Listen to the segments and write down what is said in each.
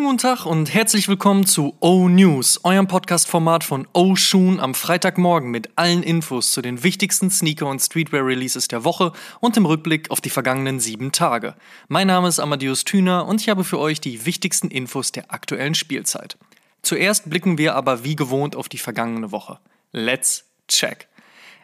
Schönen guten Tag und herzlich willkommen zu O News, eurem Podcast-Format von O Shoon am Freitagmorgen mit allen Infos zu den wichtigsten Sneaker- und Streetwear-Releases der Woche und im Rückblick auf die vergangenen sieben Tage. Mein Name ist Amadeus Thüner und ich habe für euch die wichtigsten Infos der aktuellen Spielzeit. Zuerst blicken wir aber wie gewohnt auf die vergangene Woche. Let's check.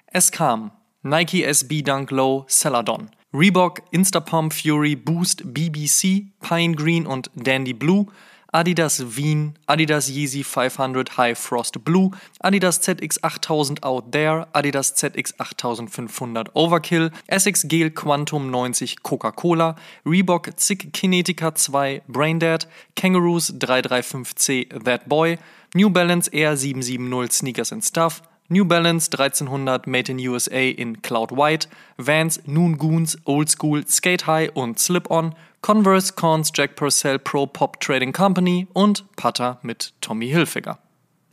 Es kam Nike SB Dunk Low Celadon, Reebok, Instapump Fury, Boost, BBC, Pine Green und Dandy Blue, Adidas Wien, Adidas Yeezy 500 High Frost Blue, Adidas ZX 8000 Out There, Adidas ZX 8500 Overkill, Essex Gel Quantum 90 Coca-Cola, Reebok Zick Kinetica 2 Braindead, Kangaroos 335C That Boy, New Balance Air 770 Sneakers and Stuff, New Balance 1300 Made in USA in Cloud White, Vans, Noon Goons, Old School, Skate High und Slip-On, Converse, Cons, Jack Purcell Pro Pop Trading Company und Putter mit Tommy Hilfiger.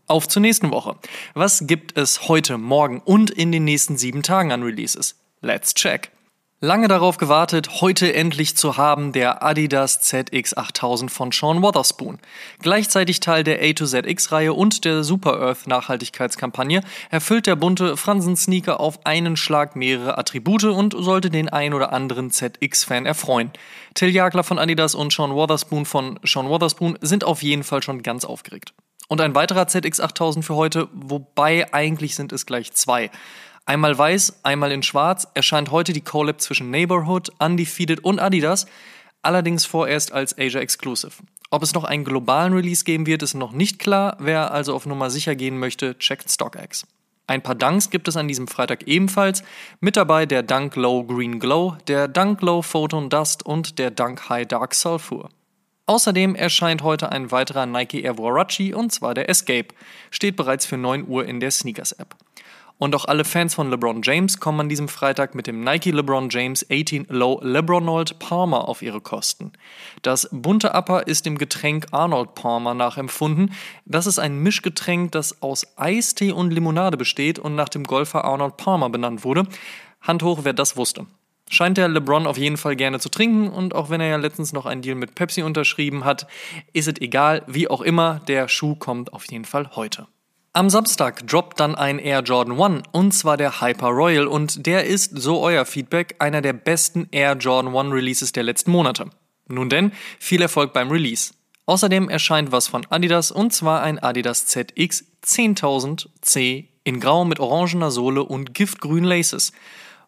Auf zur nächsten Woche. Was gibt es heute, morgen und in den nächsten sieben Tagen an Releases? Let's check. Lange darauf gewartet, heute endlich zu haben, der Adidas ZX8000 von Sean Wotherspoon. Gleichzeitig Teil der A to ZX-Reihe und der Super Earth Nachhaltigkeitskampagne erfüllt der bunte Fransen-Sneaker auf einen Schlag mehrere Attribute und sollte den ein oder anderen ZX-Fan erfreuen. Till Jagler von Adidas und Sean Wotherspoon von Sean Wotherspoon sind auf jeden Fall schon ganz aufgeregt. Und ein weiterer ZX8000 für heute, wobei eigentlich sind es gleich zwei. Einmal weiß, einmal in schwarz erscheint heute die Collab zwischen Neighborhood, Undefeated und Adidas, allerdings vorerst als Asia Exclusive. Ob es noch einen globalen Release geben wird, ist noch nicht klar. Wer also auf Nummer sicher gehen möchte, checkt StockX. Ein paar Dunks gibt es an diesem Freitag ebenfalls. Mit dabei der Dunk Low Green Glow, der Dunk Low Photon Dust und der Dunk High Dark Sulfur. Außerdem erscheint heute ein weiterer Nike Air Warachi und zwar der Escape. Steht bereits für 9 Uhr in der Sneakers App. Und auch alle Fans von LeBron James kommen an diesem Freitag mit dem Nike LeBron James 18 Low LeBronold Palmer auf ihre Kosten. Das bunte Upper ist dem Getränk Arnold Palmer nachempfunden. Das ist ein Mischgetränk, das aus Eistee und Limonade besteht und nach dem Golfer Arnold Palmer benannt wurde. Hand hoch, wer das wusste. Scheint der LeBron auf jeden Fall gerne zu trinken und auch wenn er ja letztens noch einen Deal mit Pepsi unterschrieben hat, ist es egal, wie auch immer, der Schuh kommt auf jeden Fall heute. Am Samstag droppt dann ein Air Jordan 1 und zwar der Hyper Royal und der ist, so euer Feedback, einer der besten Air Jordan 1 Releases der letzten Monate. Nun denn, viel Erfolg beim Release. Außerdem erscheint was von Adidas und zwar ein Adidas ZX 10000 C in grau mit orangener Sohle und giftgrün Laces.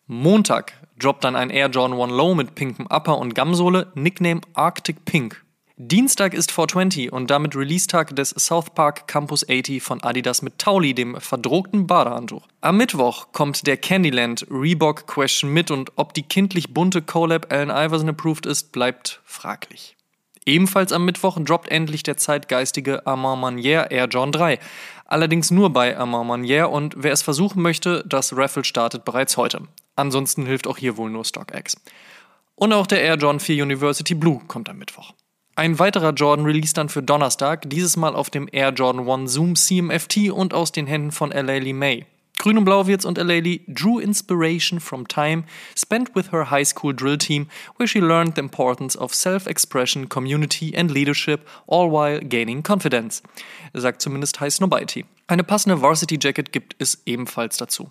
Montag droppt dann ein Air Jordan 1 Low mit pinkem Upper und Gamsohle, Nickname Arctic Pink. Dienstag ist 420 und damit Release-Tag des South Park Campus 80 von Adidas mit Tauli, dem verdruckten Badehandtuch. Am Mittwoch kommt der Candyland Reebok Question mit und ob die kindlich bunte Collab Allen Iverson approved ist, bleibt fraglich. Ebenfalls am Mittwoch droppt endlich der zeitgeistige Armand Manier Air John 3. Allerdings nur bei Armand Manier und wer es versuchen möchte, das Raffle startet bereits heute. Ansonsten hilft auch hier wohl nur StockX. Und auch der Air John 4 University Blue kommt am Mittwoch. Ein weiterer Jordan release dann für Donnerstag, dieses Mal auf dem Air Jordan 1 Zoom CMFT und aus den Händen von Lee May. Grün und Blau wird's und Lee drew inspiration from time spent with her high school drill team, where she learned the importance of self-expression, community and leadership, all while gaining confidence, sagt zumindest High Snobiety. Eine passende Varsity Jacket gibt es ebenfalls dazu.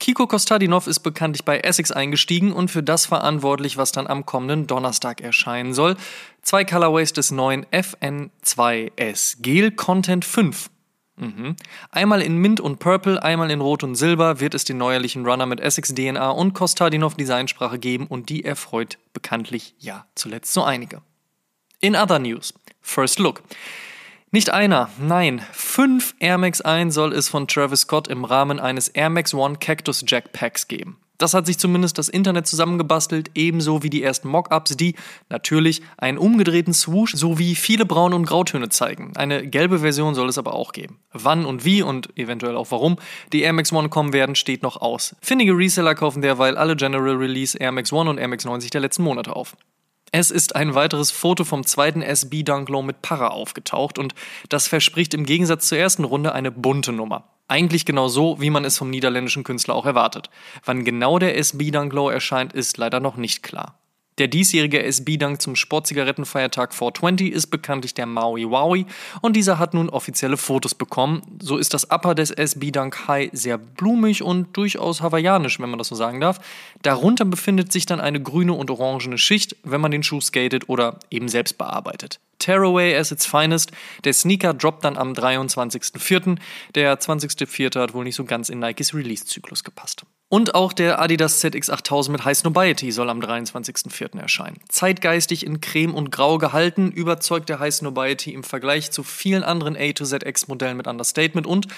Kiko Kostadinov ist bekanntlich bei Essex eingestiegen und für das verantwortlich, was dann am kommenden Donnerstag erscheinen soll. Zwei Colorways des neuen FN2S Gel Content 5. Mhm. Einmal in Mint und Purple, einmal in Rot und Silber wird es den neuerlichen Runner mit Essex DNA und Kostadinov Designsprache geben und die erfreut bekanntlich ja zuletzt so einige. In other news, First Look. Nicht einer, nein, fünf Air Max 1 soll es von Travis Scott im Rahmen eines Air Max One Cactus Jack Packs geben. Das hat sich zumindest das Internet zusammengebastelt, ebenso wie die ersten Mockups, die natürlich einen umgedrehten Swoosh sowie viele Braun- und Grautöne zeigen. Eine gelbe Version soll es aber auch geben. Wann und wie und eventuell auch warum die Air Max One kommen werden, steht noch aus. Findige Reseller kaufen derweil alle General Release Air Max One und Air Max 90 der letzten Monate auf. Es ist ein weiteres Foto vom zweiten SB Dunk Low mit Para aufgetaucht und das verspricht im Gegensatz zur ersten Runde eine bunte Nummer. Eigentlich genau so, wie man es vom niederländischen Künstler auch erwartet. Wann genau der SB Dunk Low erscheint, ist leider noch nicht klar. Der diesjährige SB-Dank zum Sportzigarettenfeiertag 420 ist bekanntlich der Maui Wowie und dieser hat nun offizielle Fotos bekommen. So ist das Upper des SB-Dank High sehr blumig und durchaus hawaiianisch, wenn man das so sagen darf. Darunter befindet sich dann eine grüne und orangene Schicht, wenn man den Schuh skatet oder eben selbst bearbeitet. Tearaway as its finest. Der Sneaker droppt dann am 23.04. Der 20.04. hat wohl nicht so ganz in Nikes Release-Zyklus gepasst. Und auch der Adidas ZX8000 mit High Snobiety soll am 23.04. erscheinen. Zeitgeistig in Creme und Grau gehalten, überzeugt der High Snobiety im Vergleich zu vielen anderen A to ZX Modellen mit Understatement und,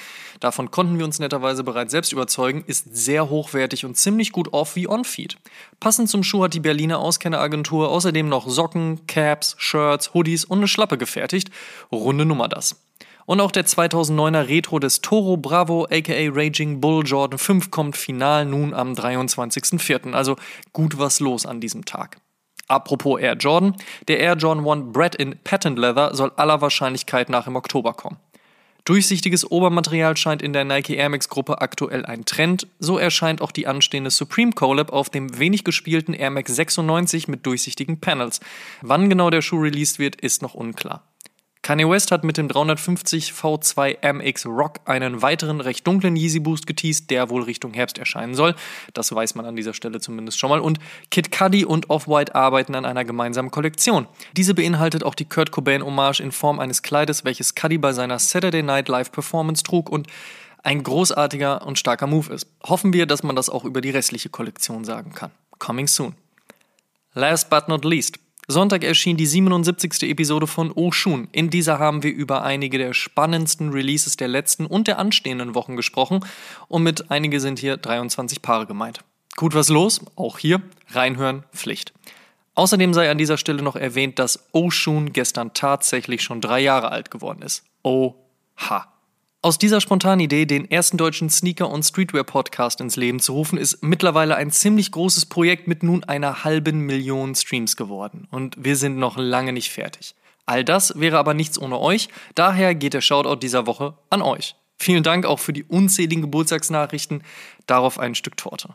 davon konnten wir uns netterweise bereits selbst überzeugen, ist sehr hochwertig und ziemlich gut off wie on-feed. Passend zum Schuh hat die Berliner Auskenneragentur außerdem noch Socken, Caps, Shirts, Hoodies und eine Schlappe gefertigt. Runde Nummer das. Und auch der 2009er Retro des Toro Bravo aka Raging Bull Jordan 5 kommt final nun am 23.04. Also gut was los an diesem Tag. Apropos Air Jordan, der Air Jordan 1 Bred in Patent Leather soll aller Wahrscheinlichkeit nach im Oktober kommen. Durchsichtiges Obermaterial scheint in der Nike Air Max Gruppe aktuell ein Trend, so erscheint auch die anstehende Supreme Collab auf dem wenig gespielten Air Max 96 mit durchsichtigen Panels. Wann genau der Schuh released wird, ist noch unklar. Kanye West hat mit dem 350 V2 MX Rock einen weiteren recht dunklen Yeezy Boost geteased, der wohl Richtung Herbst erscheinen soll. Das weiß man an dieser Stelle zumindest schon mal. Und Kid Cudi und Off-White arbeiten an einer gemeinsamen Kollektion. Diese beinhaltet auch die Kurt Cobain Hommage in Form eines Kleides, welches Cudi bei seiner Saturday Night Live Performance trug und ein großartiger und starker Move ist. Hoffen wir, dass man das auch über die restliche Kollektion sagen kann. Coming soon. Last but not least, Sonntag erschien die 77. Episode von Oshun. In dieser haben wir über einige der spannendsten Releases der letzten und der anstehenden Wochen gesprochen und mit einige sind hier 23 Paare gemeint. Gut was los? Auch hier reinhören Pflicht. Außerdem sei an dieser Stelle noch erwähnt, dass Oshun gestern tatsächlich schon drei Jahre alt geworden ist. Oha. Aus dieser spontanen Idee, den ersten deutschen Sneaker- und Streetwear-Podcast ins Leben zu rufen, ist mittlerweile ein ziemlich großes Projekt mit nun einer halben Million Streams geworden. Und wir sind noch lange nicht fertig. All das wäre aber nichts ohne euch, daher geht der Shoutout dieser Woche an euch. Vielen Dank auch für die unzähligen Geburtstagsnachrichten, darauf ein Stück Torte.